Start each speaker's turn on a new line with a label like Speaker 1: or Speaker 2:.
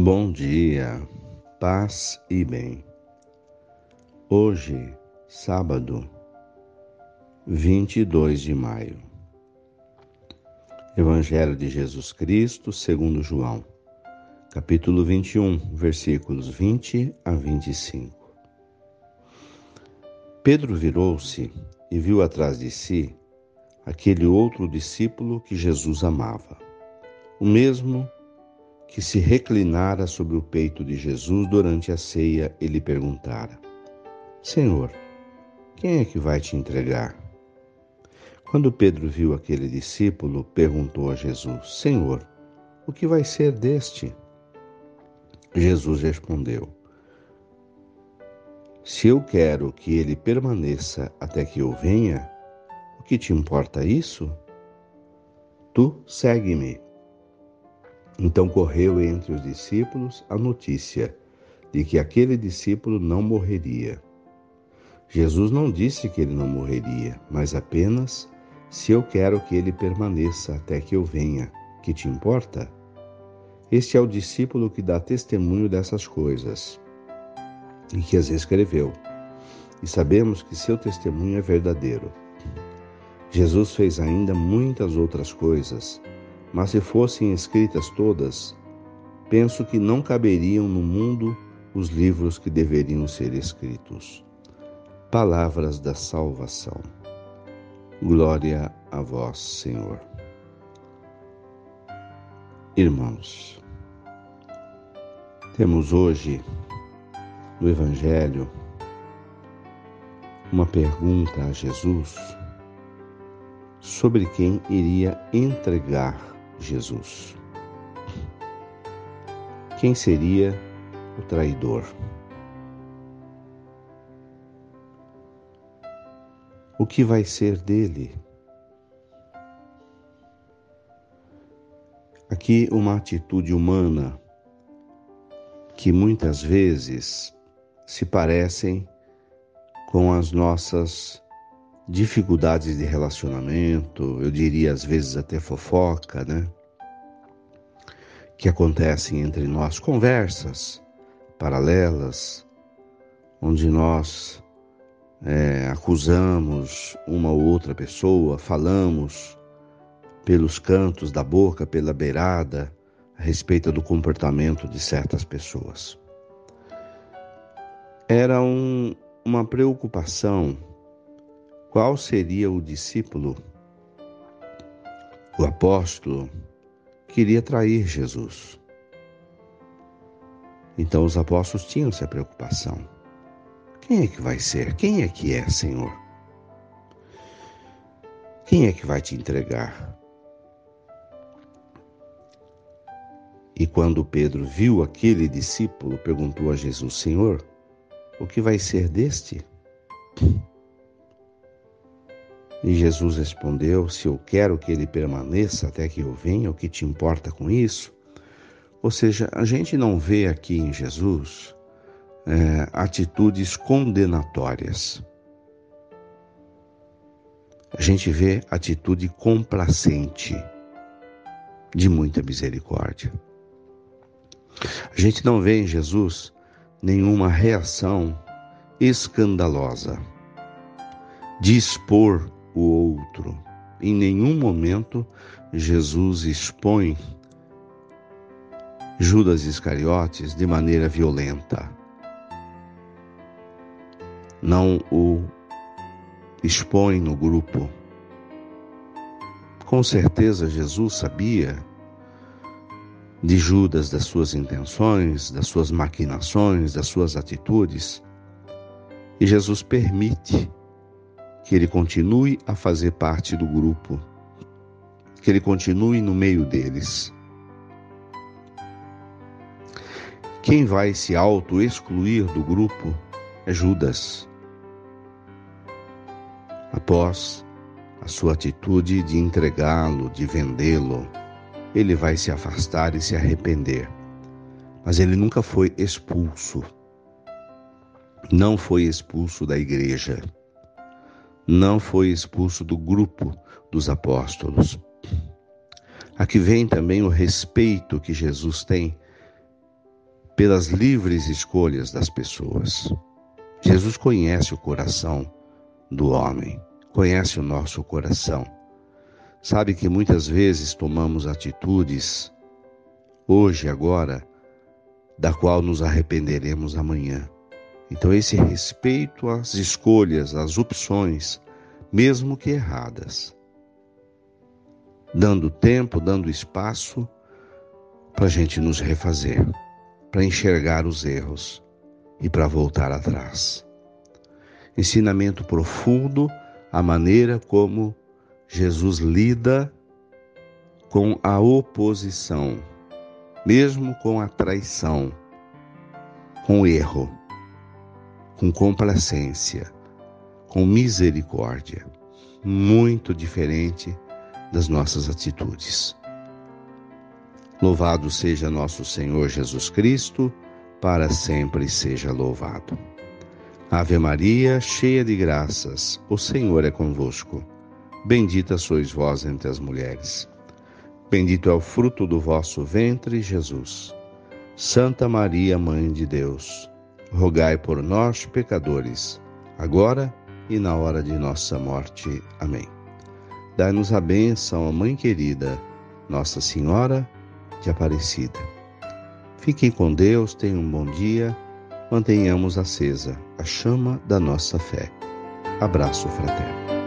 Speaker 1: Bom dia, paz e bem. Hoje, sábado, 22 de maio. Evangelho de Jesus Cristo, segundo João, capítulo 21, versículos 20 a 25. Pedro virou-se e viu atrás de si aquele outro discípulo que Jesus amava, o mesmo que se reclinara sobre o peito de Jesus durante a ceia e lhe perguntara: Senhor, quem é que vai te entregar? Quando Pedro viu aquele discípulo, perguntou a Jesus: Senhor, o que vai ser deste? Jesus respondeu: Se eu quero que ele permaneça até que eu venha, o que te importa isso? Tu segue-me. Então correu entre os discípulos a notícia de que aquele discípulo não morreria. Jesus não disse que ele não morreria, mas apenas se eu quero que ele permaneça até que eu venha. Que te importa? Este é o discípulo que dá testemunho dessas coisas e que as escreveu. E sabemos que seu testemunho é verdadeiro. Jesus fez ainda muitas outras coisas mas se fossem escritas todas, penso que não caberiam no mundo os livros que deveriam ser escritos. Palavras da salvação. Glória a vós, Senhor. Irmãos, temos hoje no Evangelho uma pergunta a Jesus sobre quem iria entregar Jesus. Quem seria o traidor? O que vai ser dele? Aqui uma atitude humana que muitas vezes se parecem com as nossas dificuldades de relacionamento, eu diria às vezes até fofoca, né? Que acontecem entre nós, conversas paralelas, onde nós é, acusamos uma ou outra pessoa, falamos pelos cantos da boca, pela beirada, a respeito do comportamento de certas pessoas. Era um, uma preocupação qual seria o discípulo, o apóstolo, que iria trair Jesus? Então os apóstolos tinham essa preocupação. Quem é que vai ser? Quem é que é, Senhor? Quem é que vai te entregar? E quando Pedro viu aquele discípulo, perguntou a Jesus: Senhor, o que vai ser deste? E Jesus respondeu: Se eu quero que ele permaneça até que eu venha, o que te importa com isso? Ou seja, a gente não vê aqui em Jesus é, atitudes condenatórias. A gente vê atitude complacente, de muita misericórdia. A gente não vê em Jesus nenhuma reação escandalosa de expor o outro. Em nenhum momento Jesus expõe Judas Iscariotes de maneira violenta. Não o expõe no grupo. Com certeza Jesus sabia de Judas, das suas intenções, das suas maquinações, das suas atitudes. E Jesus permite que ele continue a fazer parte do grupo, que ele continue no meio deles. Quem vai se auto-excluir do grupo é Judas. Após a sua atitude de entregá-lo, de vendê-lo, ele vai se afastar e se arrepender. Mas ele nunca foi expulso. Não foi expulso da igreja não foi expulso do grupo dos apóstolos. Aqui vem também o respeito que Jesus tem pelas livres escolhas das pessoas. Jesus conhece o coração do homem, conhece o nosso coração. Sabe que muitas vezes tomamos atitudes, hoje, agora, da qual nos arrependeremos amanhã. Então, esse respeito às escolhas, às opções, mesmo que erradas, dando tempo, dando espaço para a gente nos refazer, para enxergar os erros e para voltar atrás. Ensinamento profundo a maneira como Jesus lida com a oposição, mesmo com a traição, com o erro, com complacência, com misericórdia, muito diferente das nossas atitudes. Louvado seja nosso Senhor Jesus Cristo, para sempre seja louvado. Ave Maria, cheia de graças, o Senhor é convosco. Bendita sois vós entre as mulheres. Bendito é o fruto do vosso ventre, Jesus. Santa Maria, Mãe de Deus, rogai por nós, pecadores, agora e na hora de nossa morte. Amém. Dai-nos a bênção, Mãe querida, Nossa Senhora de Aparecida. Fiquem com Deus, tenham um bom dia, mantenhamos acesa a chama da nossa fé. Abraço fraterno.